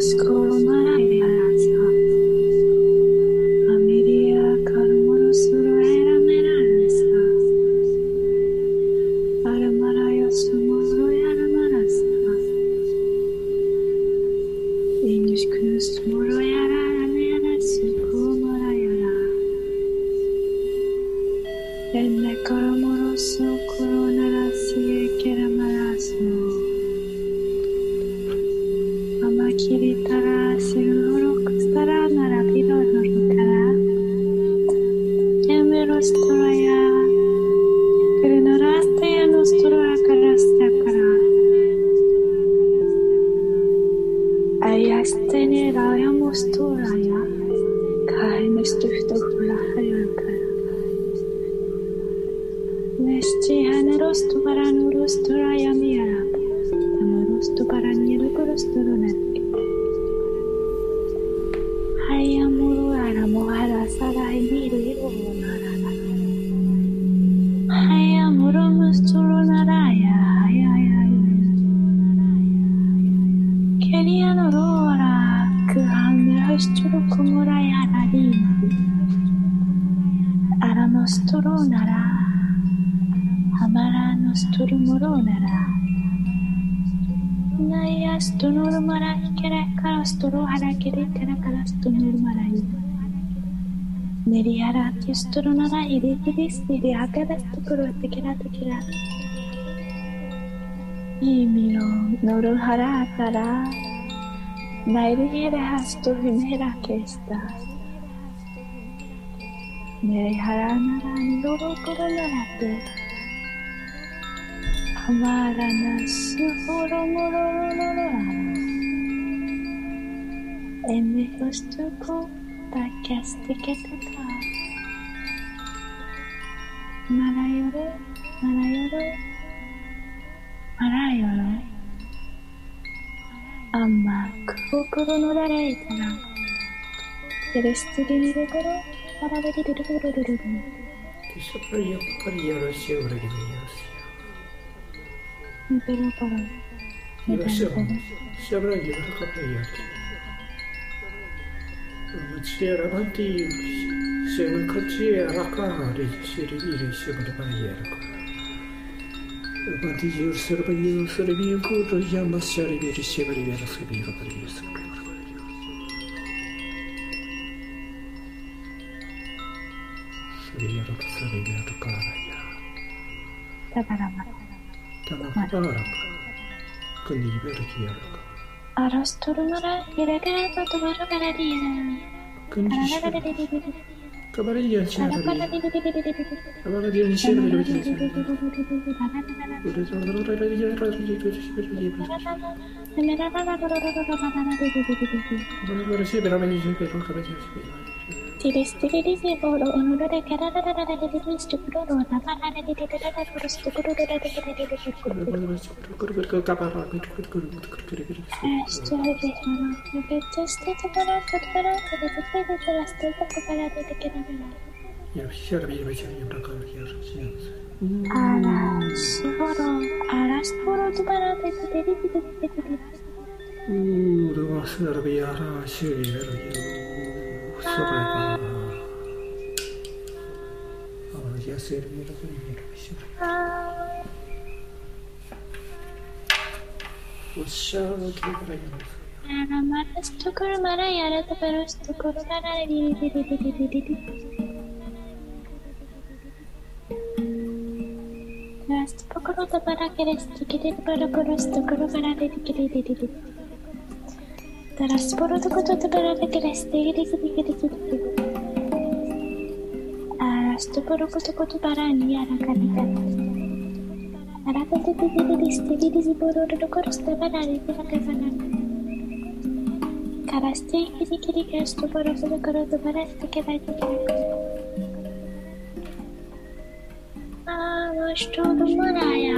school Estroharaquere caracarasto n o r m a r a Neriara que estronara irete e s i r e agadasto kurote kerate kerate. i m o norohara a a r a Nairiere s t o h m e r a que está. Nerehara nara noro kororate. Amara nasu horo moro moro moro. MF ストゥコパーキ a スティケタカマラヨロマラヨロマラヨロあんまくぼくぼのだれいたなテレスティリミルコロパラベリルルルルルルル Sopra io per i t lo si ora h e mi io si. Mi però però. Io lo so. Sopra io a o so per io. Serangan ti sema kachi raka ri siri ri sema da yero. Banti yor serba yor serbi ko to yamas sari ri sema ri ri sema ri ri sema. Siriyaro sariyaro karaya. Tabarama. Tabarama. Kunibero kiyaro. Arasturu mara irage patuvaro karadiyaro. Condition. Cavariglia Ceveri. Cavariglia Ceveri. Cavariglia Ceveri. Cavariglia Ceveri. tiris tiris di bawah uno dada kara dada dada dada tiris cukup dodo nama dada dada dada dada terus cukup dodo dada dada dada cukup dodo cukup dodo cukup kapar aku cukup dodo cukup dodo cukup dodo astaga sama kita stay kepala kepala kita kita kita stay kepala dada kara dada ya siapa yang baca yang berangkat lagi harus alas boro alas boro tuh para dada dada dada dada dada Uh, udah masuk dari arah sih, dari Sobre Vamos a servir p r i e r o Namaste Mara Yarata p e r u s t u k a r a r a s t a p a r a b a r a Keres Tikiri Parapurus Tukuru Mara Tikiri Ah, gostoso, Moraia.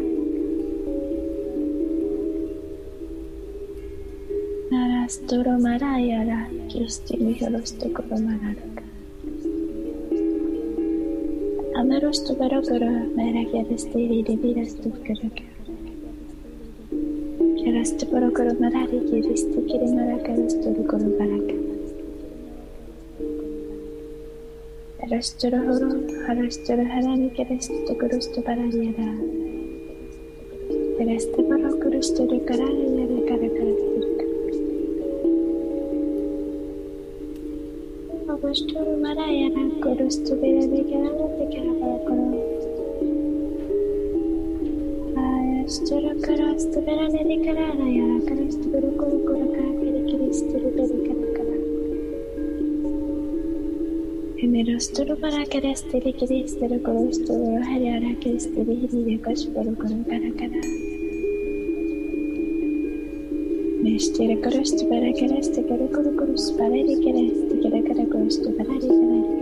Astoromarayara Kirstimihalostokoromaraga. Amarostu barogoro el divirastutkaraka. Kirastu barogoro marari kiristi kirimaraka dastorokoromaraka. Rastoro horo harastoro harani kiristu el baranyara. Kirastu barogoro de karakara. し扉でギャラなんてキャラバラから。ああ、しちょろから、すとべらねでから、らやらから、しとぶるころころから、けりけりしとるべりからから。エメロストロバラケレステリケレステルコロストロハリアラケステリヒリレコシボロコロカラカラメシテレコロストバラケレステケレコロコロスバラリケレステケレカラコロストバラリケレ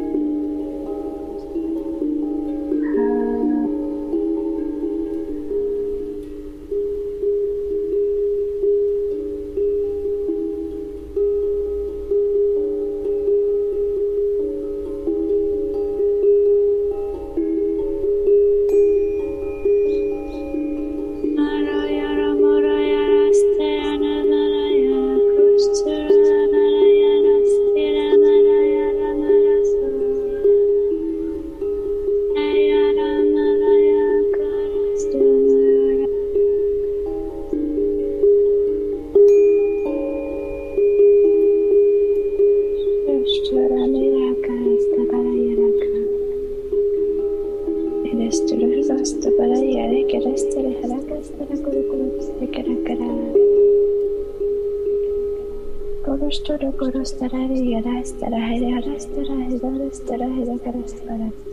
interesting.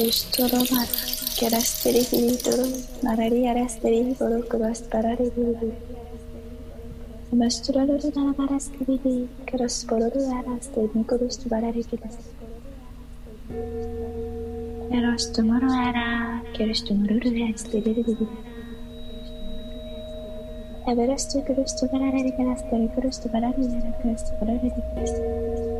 e r Sushturomas, t r t Kerastirihiduru, Marari Arastirihiduru, r Kurastararihiduru. t r Mastururu Narabarastirihiduru, s k e r a s t o r u r h t e r u Arastirihiduru, Kurastararihiduru. t r Kerastumuru get r Ara, Kerastumuru get r Arastirihiduru. Everastu story, r Kurastararihiduru, t r Kurastararihiduru, t r Kurastararihiduru. t r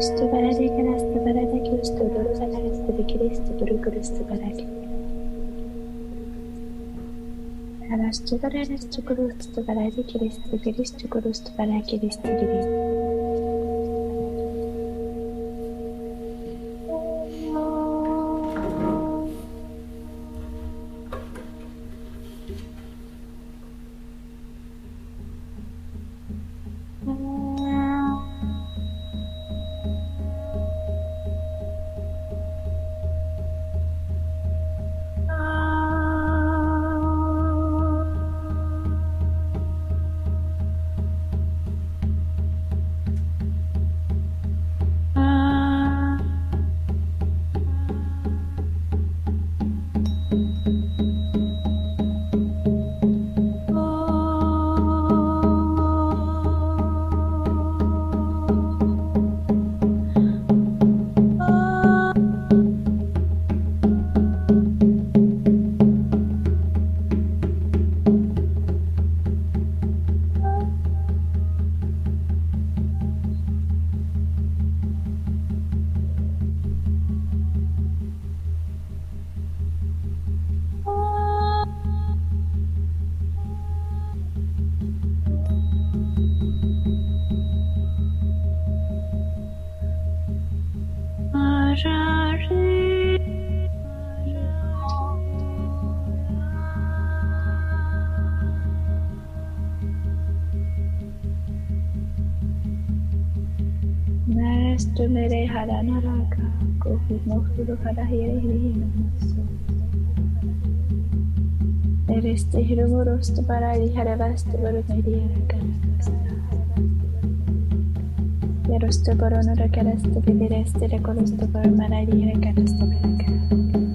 してばらでからしてばらだきして s ろさがらし r できれし r i s くるし i ばらき。Aras tu bara r i s tu k u r r i s tu bara di kiris tu kiris tu k u r r i s tu bara kiris tu kiris. Haranaraka, Kofimokuru Harahirihirinaso. Nereste Hirumurustu Parali Haravastu Varuniriarakasta. Yarustu Varunurakarasta Vidireste Rekolustu Varunarariarakasta Varakasta.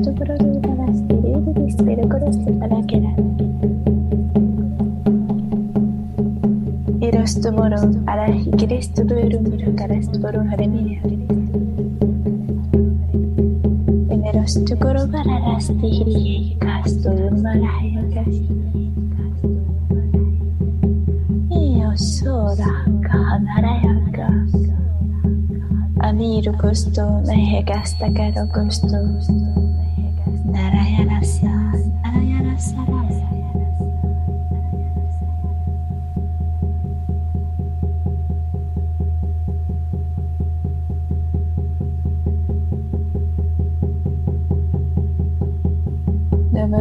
ところにいたらしてルールで捨てることしてただけだ tu morón para y tu para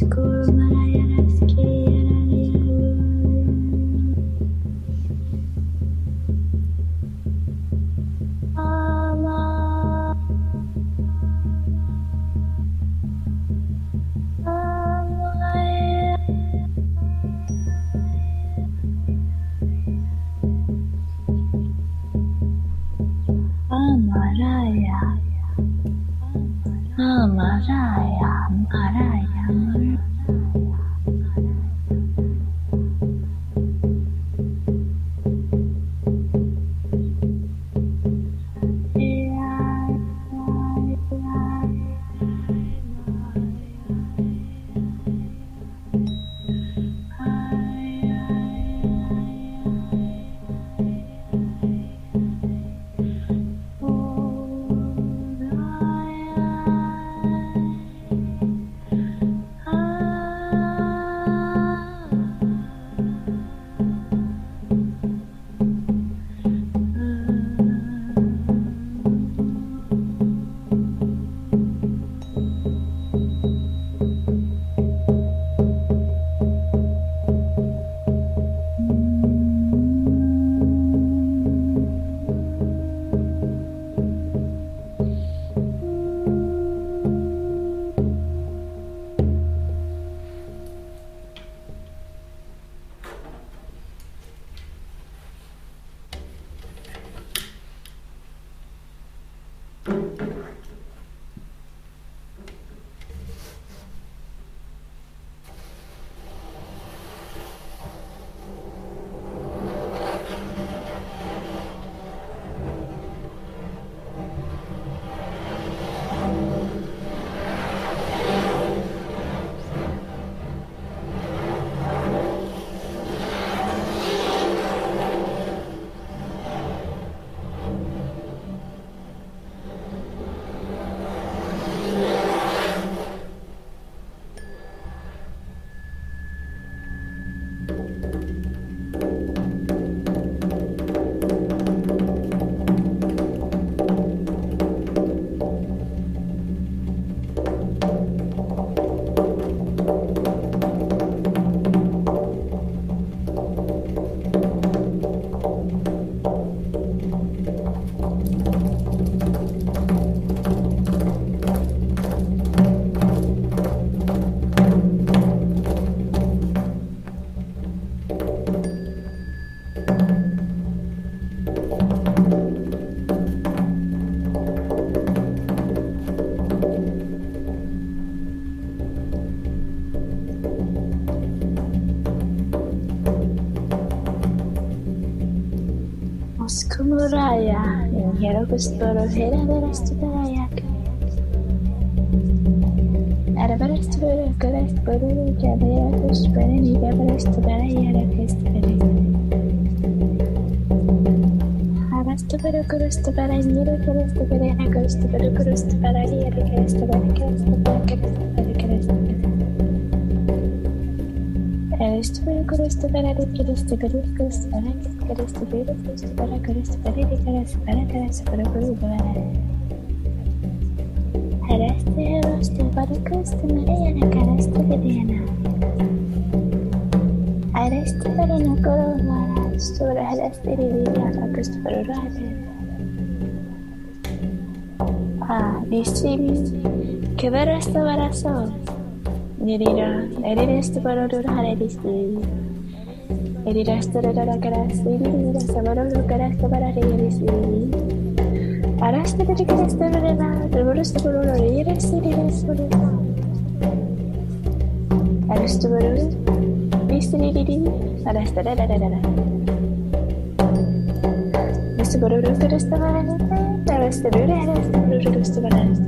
Mexico mm you. Robles Borojera Veras Tutarayaca. Arabaras Tubera Colas Boru Yadera Tuspera Nidabaras Tubera Yara Kestera. Aras Tubera Kurus Tubera Nira Keres Tubera Hakos Tubera Kurus Tubera Yara Keres Tubera Keres Tubera. Ah, distribui. Que ver esta Nyerilah, Eriles Tuparodur Haredis Eriles Tuparodur Haredis Eriles Tuparodur Haredis Eriles Tuparodur Haredis Aras te pedi que eres de verena, te burus te burus, te burus, te burus, te burus. Aras te burus, viste ni diri, aras te dada dada dada. Viste burus te burus te burus, te burus te burus, te burus te burus, te burus te burus.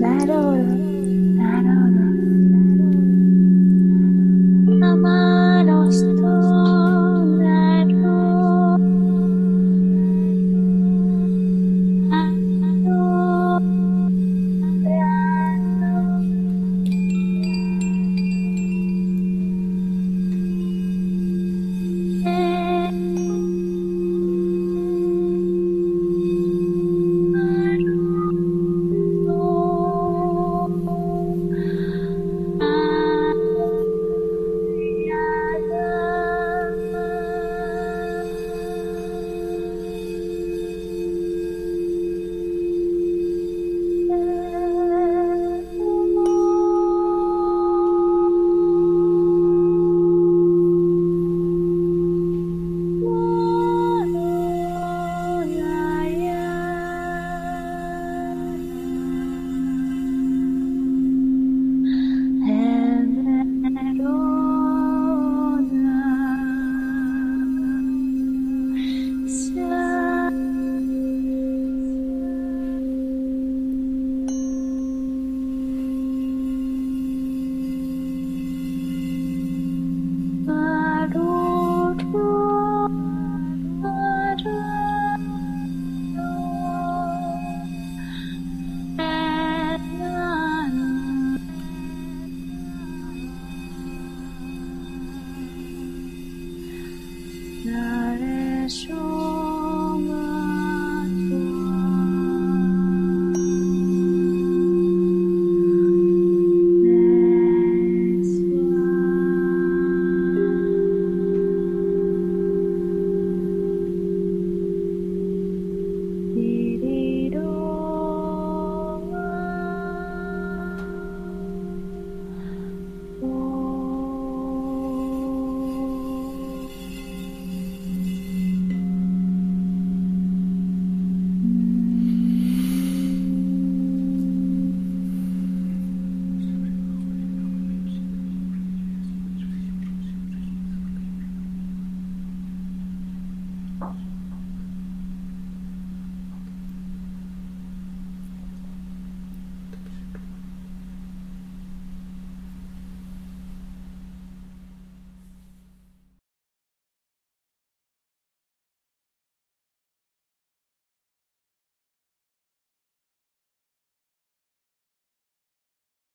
Not all.